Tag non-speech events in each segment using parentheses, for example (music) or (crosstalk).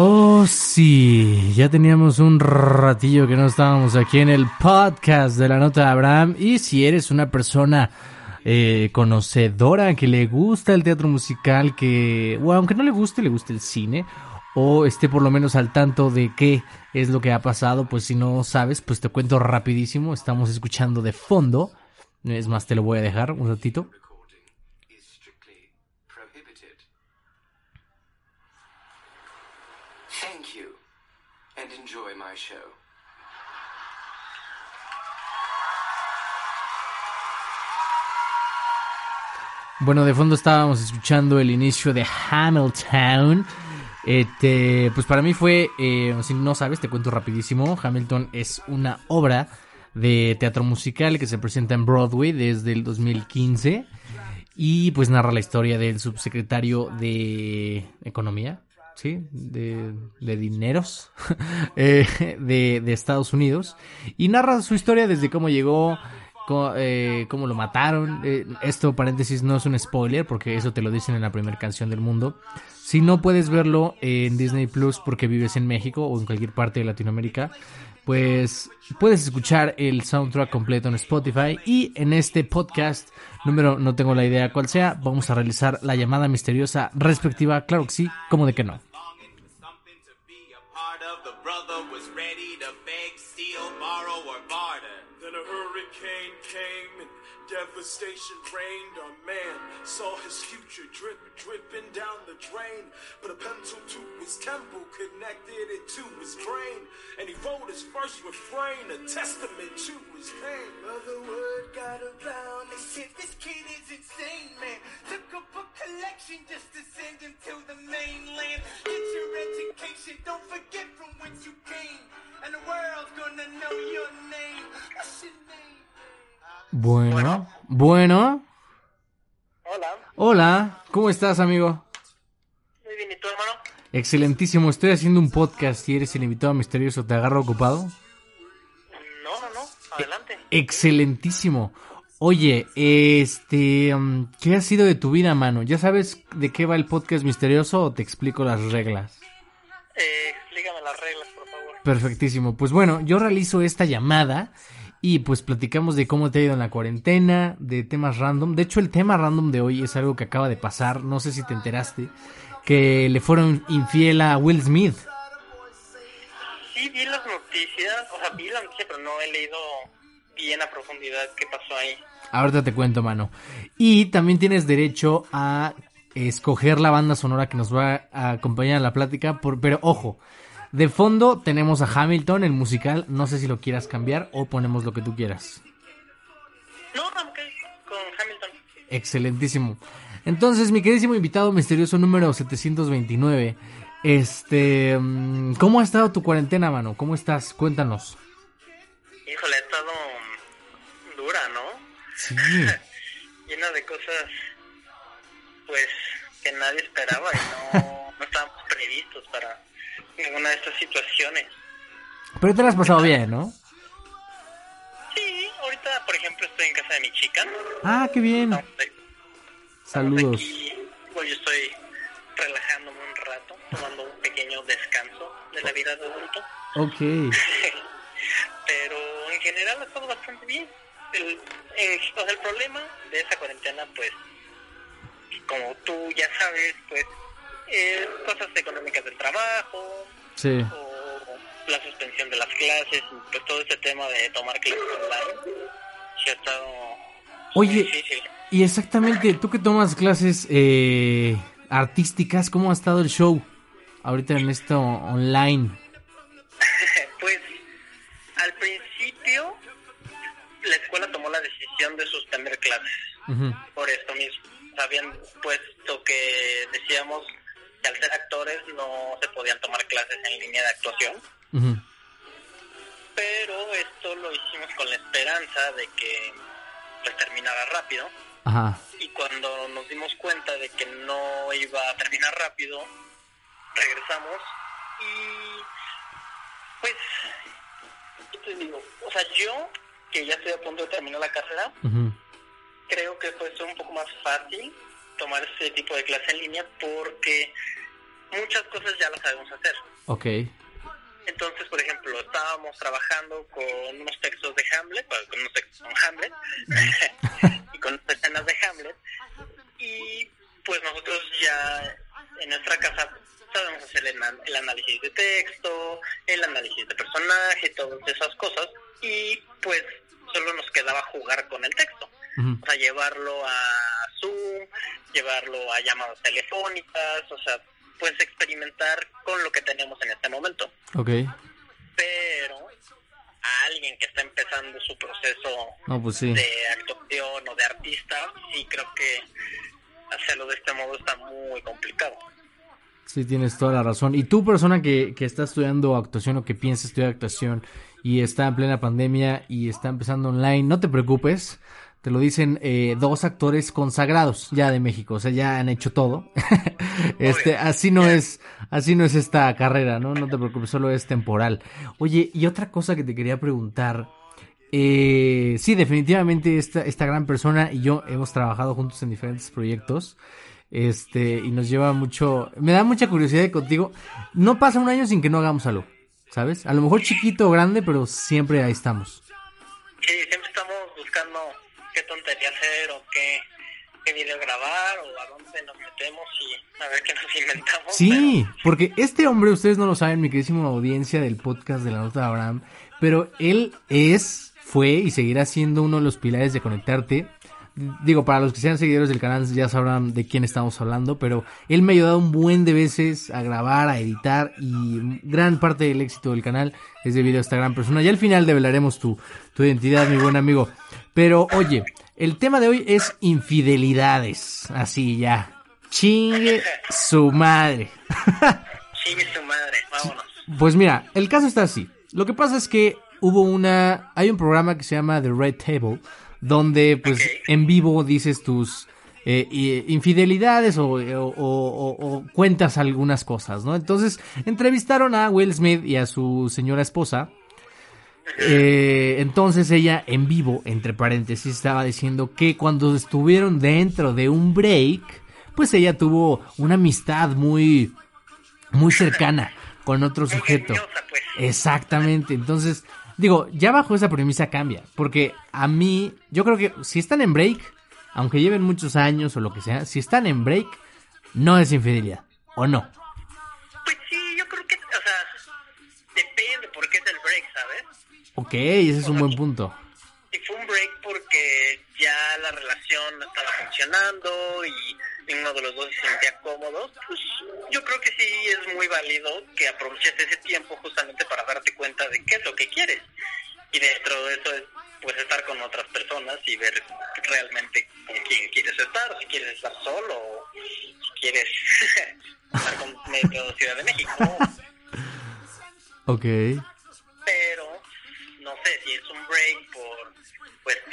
Oh, sí, ya teníamos un ratillo que no estábamos aquí en el podcast de la nota de Abraham. Y si eres una persona eh, conocedora que le gusta el teatro musical, que, o aunque no le guste, le guste el cine, o esté por lo menos al tanto de qué es lo que ha pasado, pues si no sabes, pues te cuento rapidísimo. Estamos escuchando de fondo. Es más, te lo voy a dejar un ratito. Enjoy my show. Bueno, de fondo estábamos escuchando el inicio de Hamilton. Este, pues para mí fue, eh, si no sabes, te cuento rapidísimo. Hamilton es una obra de teatro musical que se presenta en Broadway desde el 2015 y pues narra la historia del subsecretario de Economía, ¿sí? De, de dineros (laughs) eh, de, de Estados Unidos y narra su historia desde cómo llegó cómo, eh, cómo lo mataron. Eh, esto, paréntesis, no es un spoiler porque eso te lo dicen en la primera canción del mundo. Si no puedes verlo en Disney Plus porque vives en México o en cualquier parte de Latinoamérica, pues puedes escuchar el soundtrack completo en Spotify y en este podcast número no tengo la idea cuál sea, vamos a realizar la llamada misteriosa respectiva, claro que sí, como de que no. Devastation reigned. Our man saw his future drip, dripping down the drain. But a pencil to his temple connected it to his brain. And he wrote his first refrain, a testament to his pain. Other word got around, they said this kid is Bueno, bueno. Hola, Hola, ¿cómo estás, amigo? muy bien, ¿y tú, hermano? Excelentísimo, estoy haciendo un podcast y eres el invitado misterioso, ¿te agarro ocupado? No, no, no, adelante. Excelentísimo. Oye, este, mm, ¿qué ha sido de tu vida, mano? ¿Ya sabes de qué va el podcast misterioso o te explico las reglas? Eh, explícame las reglas, por favor. Perfectísimo. Pues bueno, yo realizo esta llamada y pues platicamos de cómo te ha ido en la cuarentena, de temas random. De hecho, el tema random de hoy es algo que acaba de pasar, no sé si te enteraste, que le fueron infiel a Will Smith. Sí, vi las noticias, o sea, vi la noticia, pero no he leído bien a profundidad qué pasó ahí. Ahorita te cuento, mano. Y también tienes derecho a escoger la banda sonora que nos va a acompañar en la plática, por, pero ojo, de fondo tenemos a Hamilton, el musical, no sé si lo quieras cambiar o ponemos lo que tú quieras. No, ok, con Hamilton. Excelentísimo. Entonces, mi queridísimo invitado misterioso número 729, este, mm, ¿cómo ha estado tu cuarentena, mano? ¿Cómo estás? Cuéntanos. Híjole, ha estado mm, dura, ¿no? Sí. (laughs) Llena de cosas, pues, que nadie esperaba y no, no estábamos previstos para ninguna de estas situaciones. Pero te lo has pasado bien, ¿no? Sí, ahorita, por ejemplo, estoy en casa de mi chica. Ah, qué bien. Estamos ahí- Saludos. Aquí, pues yo estoy relajándome un rato, tomando un pequeño descanso de la vida de adulto. Ok. (laughs) Pero en general ha estado bastante bien. El, o sea, el problema de esa cuarentena, pues, como tú ya sabes, pues, es cosas económicas del trabajo, Sí. o la suspensión de las clases, pues todo ese tema de tomar clases online, sí ha estado Oye, difícil. y exactamente, tú que tomas clases eh, artísticas, ¿cómo ha estado el show ahorita en esto online? (laughs) Pues al principio la escuela tomó la decisión de suspender clases por esto mismo. Habían puesto que decíamos que al ser actores no se podían tomar clases en línea de actuación, pero esto lo hicimos con la esperanza de que pues terminara rápido Ajá. y cuando nos dimos cuenta de que no iba a terminar rápido, regresamos y pues, ¿qué te digo? O sea, yo, que ya estoy a punto de terminar la carrera, creo que ser un poco más fácil tomar ese tipo de clase en línea porque muchas cosas ya las sabemos hacer. Ok. Entonces, por ejemplo, estábamos trabajando con unos textos de Hamlet, con unos textos con Hamlet, (laughs) y con escenas de Hamlet, y pues nosotros ya en nuestra casa sabemos hacer el, an- el análisis de texto, el análisis de personaje, todas esas cosas, y pues solo nos quedaba jugar con el texto. Ujú. O sea, llevarlo a Zoom, llevarlo a llamadas telefónicas, o sea, pues experimentar con lo que tenemos en este momento. Ok. Pero a alguien que está empezando su proceso No, pues sí. de actuación o de artista, sí creo que hacerlo de este modo está muy complicado. Sí, tienes toda la razón. Y tú, persona que, que está estudiando actuación o que piensa estudiar actuación y está en plena pandemia y está empezando online, no te preocupes. Te lo dicen eh, dos actores consagrados ya de México, o sea, ya han hecho todo. (laughs) este, así no es, así no es esta carrera, ¿no? No te preocupes, solo es temporal. Oye, y otra cosa que te quería preguntar. Eh, sí, definitivamente esta, esta gran persona y yo hemos trabajado juntos en diferentes proyectos. Este, y nos lleva mucho. Me da mucha curiosidad de contigo. No pasa un año sin que no hagamos algo, ¿sabes? A lo mejor chiquito o grande, pero siempre ahí estamos. Sí, siempre estamos buscando qué tontería hacer o qué, qué video grabar o a dónde nos metemos y a ver qué nos (laughs) inventamos. Sí, porque este hombre, ustedes no lo saben, mi queridísima audiencia del podcast de la nota de Abraham, pero él es, fue y seguirá siendo uno de los pilares de conectarte. Digo, para los que sean seguidores del canal ya sabrán de quién estamos hablando, pero él me ha ayudado un buen de veces a grabar, a editar y gran parte del éxito del canal es debido a esta gran persona. Y al final develaremos tu, tu identidad, mi buen amigo. Pero oye, el tema de hoy es infidelidades. Así ya. Chingue su madre. (laughs) Chingue su madre, vámonos. Pues mira, el caso está así. Lo que pasa es que hubo una. Hay un programa que se llama The Red Table, donde pues en vivo dices tus eh, infidelidades o, o- o- o cuentas algunas cosas, ¿no? Entonces entrevistaron a Will Smith y a su señora esposa. Eh, entonces ella en vivo, entre paréntesis, estaba diciendo que cuando estuvieron dentro de un break, pues ella tuvo una amistad muy, muy cercana con otro sujeto. pues. Exactamente. Entonces, digo, ya bajo esa premisa cambia. Porque a mí, yo creo que si están en break, aunque lleven muchos años o lo que sea, si están en break, no es infidelidad. ¿O no? Ok, ese es un buen punto. Si fue un break porque ya la relación no estaba funcionando y ninguno de los dos se sentía cómodo, pues yo creo que sí es muy válido que aproveches ese tiempo justamente para darte cuenta de qué es lo que quieres. Y dentro de eso es pues estar con otras personas y ver realmente con quién quieres estar, si quieres estar solo o si quieres (laughs) estar con medio Ciudad de México. Ok.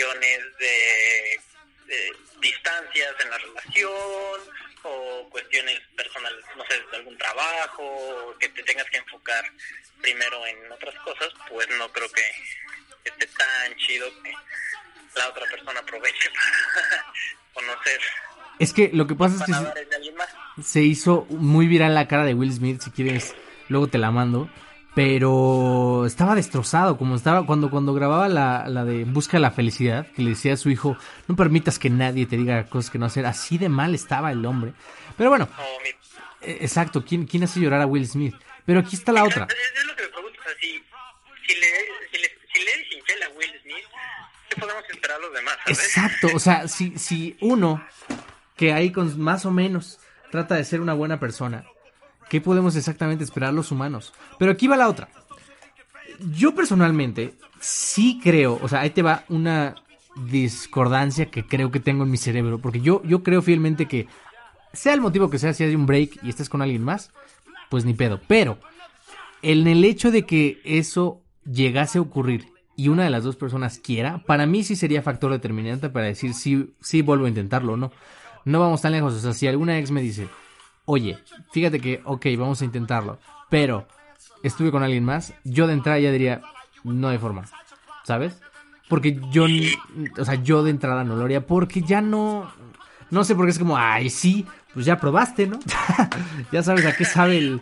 Cuestiones de, de distancias en la relación o cuestiones personales, no sé, de algún trabajo, que te tengas que enfocar primero en otras cosas, pues no creo que esté tan chido que la otra persona aproveche (laughs) para conocer Es que lo que pasa es que se hizo muy viral la cara de Will Smith, si quieres, luego te la mando. Pero estaba destrozado, como estaba cuando, cuando grababa la, la de Busca de la Felicidad, que le decía a su hijo, no permitas que nadie te diga cosas que no hacer. Así de mal estaba el hombre. Pero bueno, mi eh, exacto, ¿quién, quién hace llorar a Will Smith? Pero aquí está la otra. Es, es lo que me pregunto, o sea, si, si, le, si, le, si le eres infiel a Will Smith, ¿qué podemos esperar los demás? ¿sabes? Exacto, o sea, si, si uno que ahí con más o menos trata de ser una buena persona, ¿qué podemos exactamente esperar los humanos? Pero aquí va la otra. Yo personalmente sí creo, o sea, ahí te va una discordancia que creo que tengo en mi cerebro, porque yo, yo creo fielmente que sea el motivo que sea, si hay un break y estés con alguien más, pues ni pedo. Pero en el hecho de que eso llegase a ocurrir y una de las dos personas quiera, para mí sí sería factor determinante para decir si sí vuelvo a intentarlo o no. No vamos tan lejos. O sea, si alguna ex me dice, oye, fíjate que, ok, vamos a intentarlo, pero estuve con alguien más, yo de entrada ya diría, no hay forma, ¿sabes? Porque yo, o sea, yo de entrada no lo haría, porque ya no, No sé por qué es como, ay, sí, pues ya probaste, ¿no? (laughs) ya sabes a qué sabe el...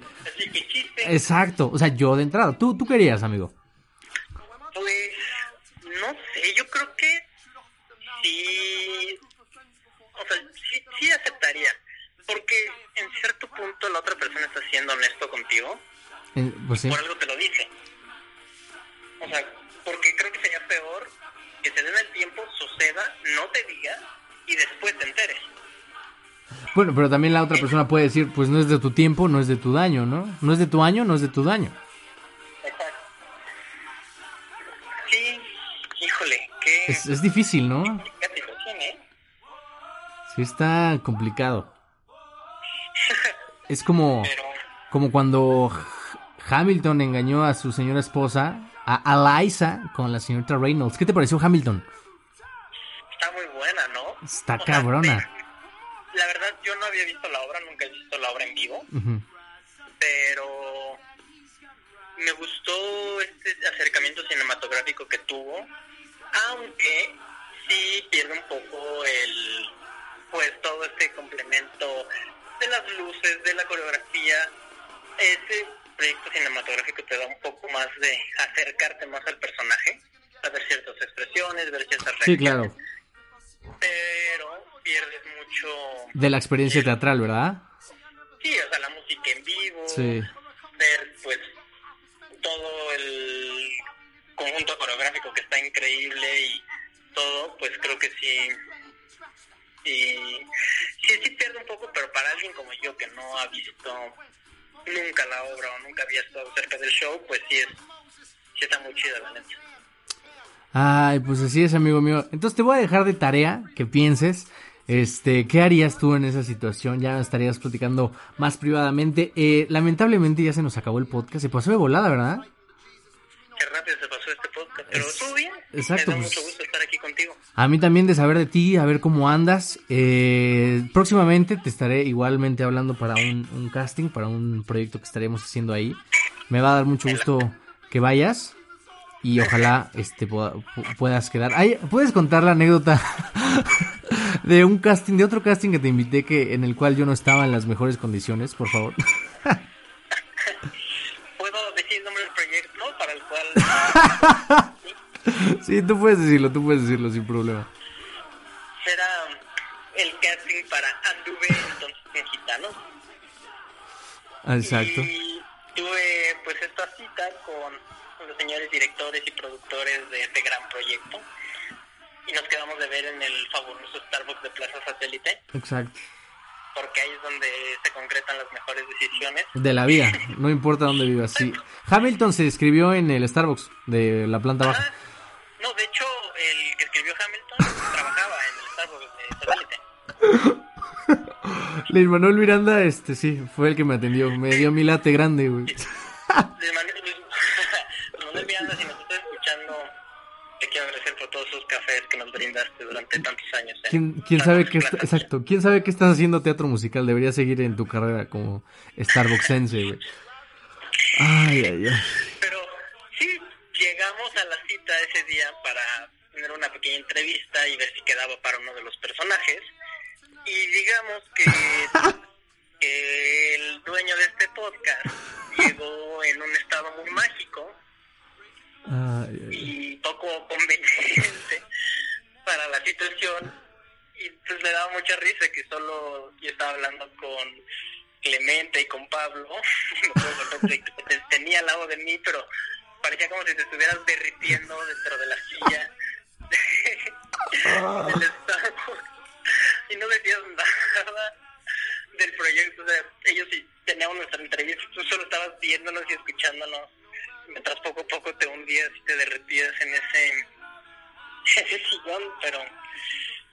Exacto, o sea, yo de entrada. ¿Tú, tú querías, amigo? Pues, no sé, yo creo que sí, o sea, sí, sí aceptaría, porque en cierto punto la otra persona está siendo honesto contigo, Eh, pues sí. por algo te lo dice. O sea, porque creo que sería peor que se den el tiempo, suceda, no te diga y después te enteres. Bueno, pero también la otra persona puede decir, pues no es de tu tiempo, no es de tu daño, ¿no? No es de tu año, no es de tu daño. Exacto. Sí, híjole, qué Es, es difícil, ¿no? qué ¿eh? Sí está complicado. Es como, Pero, como cuando Hamilton engañó a su señora esposa, a Eliza, con la señorita Reynolds. ¿Qué te pareció Hamilton? está muy buena, ¿no? Está O sea, cabrona. La verdad, yo no había visto la obra, nunca he visto la obra en vivo, pero me gustó este acercamiento cinematográfico que tuvo, aunque sí pierde un poco el, pues todo este complemento de las luces, de la coreografía, ese proyecto cinematográfico te da un poco más de acercarte más al personaje, a ver ciertas expresiones, ver ciertas Sí, reacciones, claro. pero pierdes mucho De la experiencia teatral, ¿verdad? Sí, o sea, la música en vivo, Sí. ver pues todo el conjunto coreográfico que está increíble y todo, pues creo que sí, sí, sí, sí pierde un poco, pero para alguien como yo que no ha visto nunca la obra o nunca había estado cerca del show, pues sí es, sí está muy chida la neta. Ay, pues así es, amigo mío. Entonces te voy a dejar de tarea que pienses. Este, ¿qué harías tú en esa situación? Ya estarías platicando más privadamente. Eh, lamentablemente ya se nos acabó el podcast. Se pasó de volada, ¿verdad? Qué rápido se pasó este podcast, pero estuvo bien. exacto, Me da pues- mucho gusto estar aquí contigo. A mí también de saber de ti, a ver cómo andas. Eh, próximamente te estaré igualmente hablando para un, un casting, para un proyecto que estaremos haciendo ahí. Me va a dar mucho gusto que vayas y ojalá este pueda- pu- puedas quedar. Ay, ¿Puedes contar la anécdota (laughs) de un casting, de otro casting que te invité que en el cual yo no estaba en las mejores condiciones, por favor? (laughs) ¿Puedo decir el nombre del proyecto para el cual (laughs) (laughs) sí, tú puedes decirlo, tú puedes decirlo sin problema. será el casting para Anduve entonces en Gitanos. Exacto. Y tuve pues esta cita con los señores directores y productores de este gran proyecto. Y nos quedamos de ver en el fabuloso Starbucks de Plaza Satélite, Exacto. porque ahí es donde se concretan las mejores decisiones. De la vida, (laughs) no importa dónde vivas, sí. Hamilton se escribió en el Starbucks de la planta baja. No, de hecho, el que escribió Hamilton trabajaba en el Starbucks de Satélite. (laughs) Luis Manuel Miranda, este sí, fue el que me atendió. Me dio mi late grande, güey. (laughs) Luis Manuel, Miranda, si nos estás escuchando, te quiero agradecer por todos esos cafés que nos brindaste durante tantos años. ¿eh? ¿Quién, quién sabe qué está, exacto, quién sabe qué estás haciendo teatro musical? Deberías seguir en tu carrera como Starbucksense, güey. Ay, ay, ay. Llegamos a la cita ese día para tener una pequeña entrevista y ver si quedaba para uno de los personajes. Y digamos que, (laughs) que el dueño de este podcast llegó en un estado muy mágico Ay, ay, ay. y poco conveniente para la situación y pues me daba mucha risa que solo yo estaba hablando con Clemente y con Pablo (laughs) tenía al lado de mí pero parecía como si te estuvieras derritiendo dentro de la silla (laughs) del Starbucks y no decías nada del proyecto o sea, ellos sí teníamos nuestra entrevista tú solo estabas viéndonos y escuchándonos mientras poco a poco te hundías y te derretías en ese, ese sillón, pero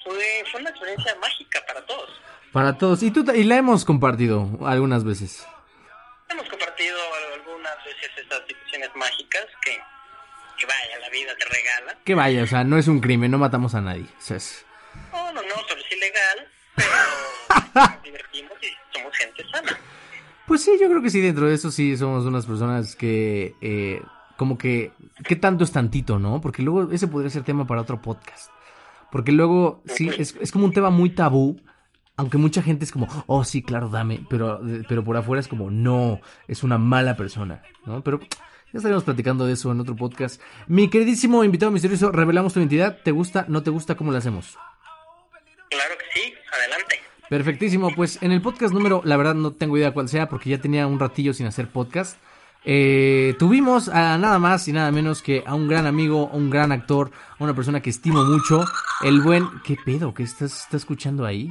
fue, fue una experiencia mágica para todos. Para todos. Y, tú, y la hemos compartido algunas veces. Hemos compartido algunas veces estas mágicas que, que vaya, la vida te regala. Que vaya, o sea, no es un crimen, no matamos a nadie. O sea, es- No, no, no, solo es ilegal, pero nos divertimos y somos gente sana. Pues sí, yo creo que sí, dentro de eso sí somos unas personas que, eh, como que, ¿qué tanto es tantito, no? Porque luego ese podría ser tema para otro podcast. Porque luego, sí, es, es como un tema muy tabú Aunque mucha gente es como, oh sí, claro, dame, pero, pero por afuera es como, no, es una mala persona, ¿no? Pero ya estaremos platicando de eso en otro podcast. Mi queridísimo invitado misterioso, revelamos tu identidad, ¿te gusta, no te gusta, cómo lo hacemos? Claro que sí, adelante. Perfectísimo, pues en el podcast número, la verdad no tengo idea cuál sea porque ya tenía un ratillo sin hacer podcast. Eh, tuvimos a nada más y nada menos que a un gran amigo, un gran actor, a una persona que estimo mucho, el buen... ¿Qué pedo? ¿Qué estás, estás escuchando ahí?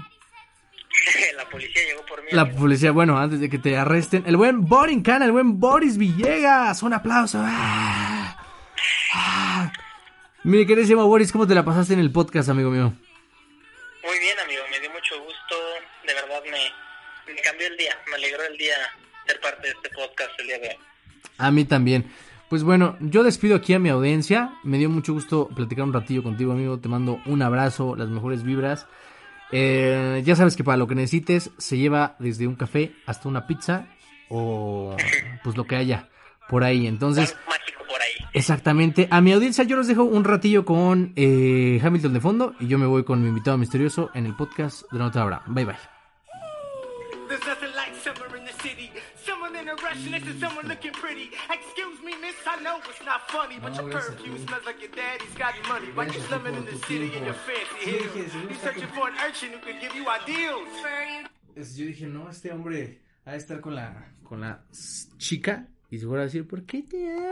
La policía llegó por mí. La amigo. policía, bueno, antes de que te arresten, el buen Borincan, el buen Boris Villegas, un aplauso. ¡Ah! ¡Ah! Mi queridísimo Boris, ¿cómo te la pasaste en el podcast, amigo mío? Muy bien, amigo, me dio mucho gusto. De verdad me, me cambió el día, me alegró el día ser parte de este podcast el día de hoy. A mí también. Pues bueno, yo despido aquí a mi audiencia. Me dio mucho gusto platicar un ratillo contigo, amigo. Te mando un abrazo, las mejores vibras. Eh, ya sabes que para lo que necesites se lleva desde un café hasta una pizza o (laughs) pues lo que haya por ahí. Entonces, Algo mágico por ahí. exactamente. A mi audiencia yo los dejo un ratillo con eh, Hamilton de fondo y yo me voy con mi invitado misterioso en el podcast de la otra hora. Bye bye. Someone in a rush, next to someone looking pretty. Excuse me, miss, I know it's not funny, but your perfume smells like your daddy's got money. Why you slumming in the city in your fancy heels? You searching for an urchin who can give you ideals. yo dije, no, este hombre ha de estar con la, con la chica y se fuera a decir, ¿por qué te